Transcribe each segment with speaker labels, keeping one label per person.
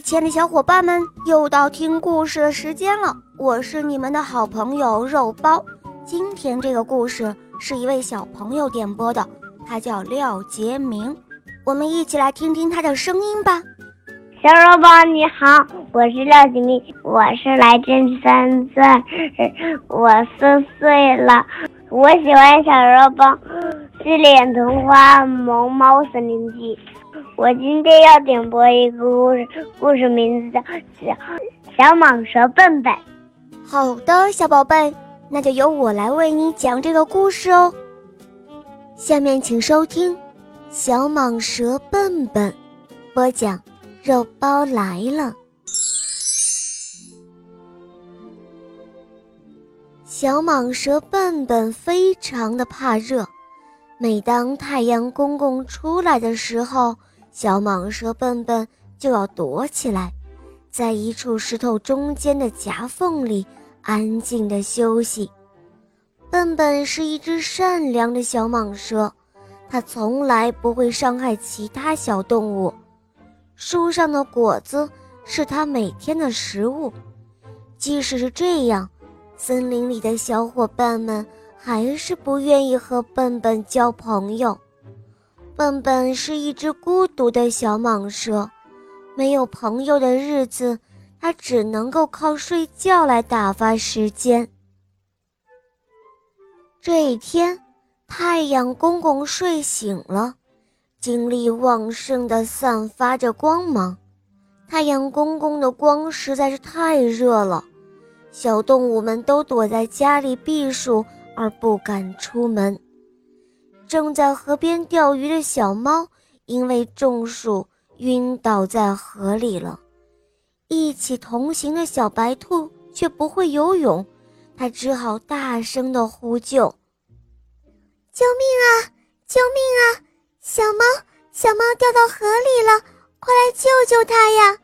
Speaker 1: 亲爱的小伙伴们，又到听故事的时间了。我是你们的好朋友肉包。今天这个故事是一位小朋友点播的，他叫廖杰明。我们一起来听听他的声音吧。
Speaker 2: 小肉包你好，我是廖杰明，我是来自三岁，我四岁了。我喜欢小肉包系列童话《萌猫森林记》。我今天要点播一个故事，故事名字叫《小小蟒蛇笨笨》。
Speaker 1: 好的，小宝贝，那就由我来为你讲这个故事哦。下面请收听《小蟒蛇笨笨》，播讲肉包来了。小蟒蛇笨笨非常的怕热，每当太阳公公出来的时候，小蟒蛇笨笨就要躲起来，在一处石头中间的夹缝里安静的休息。笨笨是一只善良的小蟒蛇，它从来不会伤害其他小动物。树上的果子是它每天的食物，即使是这样。森林里的小伙伴们还是不愿意和笨笨交朋友。笨笨是一只孤独的小蟒蛇，没有朋友的日子，它只能够靠睡觉来打发时间。这一天，太阳公公睡醒了，精力旺盛地散发着光芒。太阳公公的光实在是太热了。小动物们都躲在家里避暑，而不敢出门。正在河边钓鱼的小猫因为中暑晕倒在河里了。一起同行的小白兔却不会游泳，它只好大声地呼救：“
Speaker 3: 救命啊！救命啊！小猫，小猫掉到河里了，快来救救它呀！”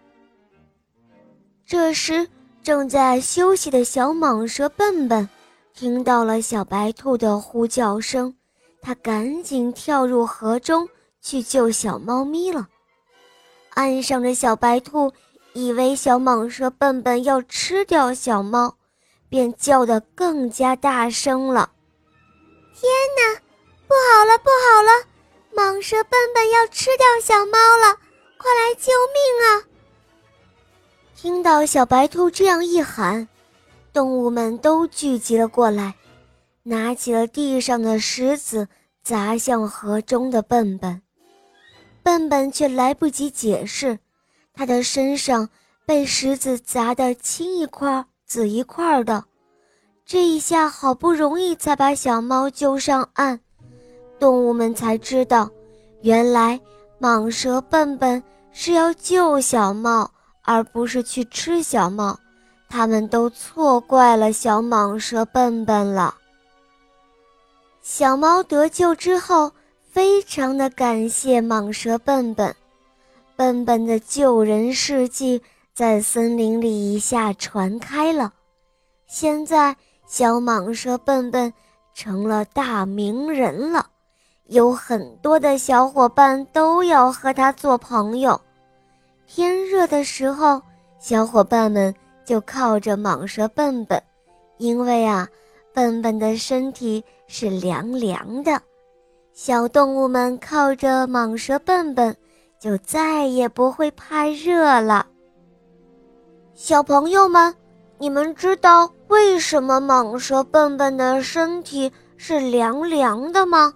Speaker 1: 这时。正在休息的小蟒蛇笨笨，听到了小白兔的呼叫声，他赶紧跳入河中去救小猫咪了。岸上的小白兔以为小蟒蛇笨笨要吃掉小猫，便叫得更加大声了：“
Speaker 3: 天哪，不好了，不好了！蟒蛇笨笨要吃掉小猫了，快来救命啊！”
Speaker 1: 听到小白兔这样一喊，动物们都聚集了过来，拿起了地上的石子砸向河中的笨笨。笨笨却来不及解释，他的身上被石子砸得青一块紫一块的。这一下好不容易才把小猫救上岸，动物们才知道，原来蟒蛇笨笨是要救小猫。而不是去吃小猫，他们都错怪了小蟒蛇笨笨了。小猫得救之后，非常的感谢蟒蛇笨笨，笨笨的救人事迹在森林里一下传开了。现在，小蟒蛇笨笨成了大名人了，有很多的小伙伴都要和他做朋友。天热的时候，小伙伴们就靠着蟒蛇笨笨，因为啊，笨笨的身体是凉凉的。小动物们靠着蟒蛇笨笨，就再也不会怕热了。小朋友们，你们知道为什么蟒蛇笨笨的身体是凉凉的吗？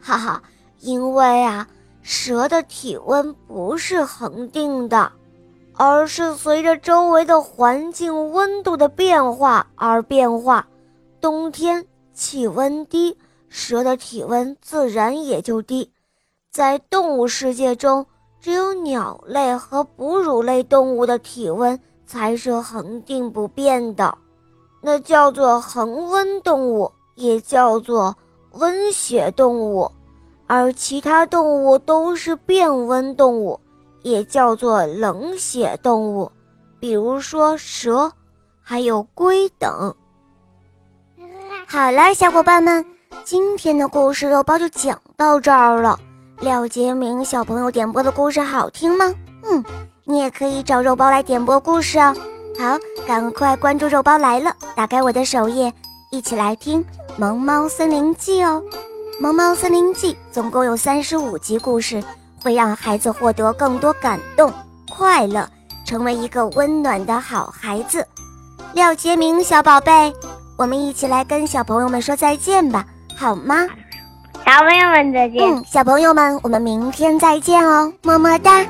Speaker 1: 哈哈，因为啊。蛇的体温不是恒定的，而是随着周围的环境温度的变化而变化。冬天气温低，蛇的体温自然也就低。在动物世界中，只有鸟类和哺乳类动物的体温才是恒定不变的，那叫做恒温动物，也叫做温血动物。而其他动物都是变温动物，也叫做冷血动物，比如说蛇，还有龟等。好了，小伙伴们，今天的故事肉包就讲到这儿了。廖杰明小朋友点播的故事好听吗？嗯，你也可以找肉包来点播故事哦。好，赶快关注肉包来了，打开我的首页，一起来听《萌猫森林记》哦。《萌猫森林记》总共有三十五集故事，会让孩子获得更多感动、快乐，成为一个温暖的好孩子。廖杰明小宝贝，我们一起来跟小朋友们说再见吧，好吗？
Speaker 2: 小朋友们再见。
Speaker 1: 嗯，小朋友们，我们明天再见哦，么么哒。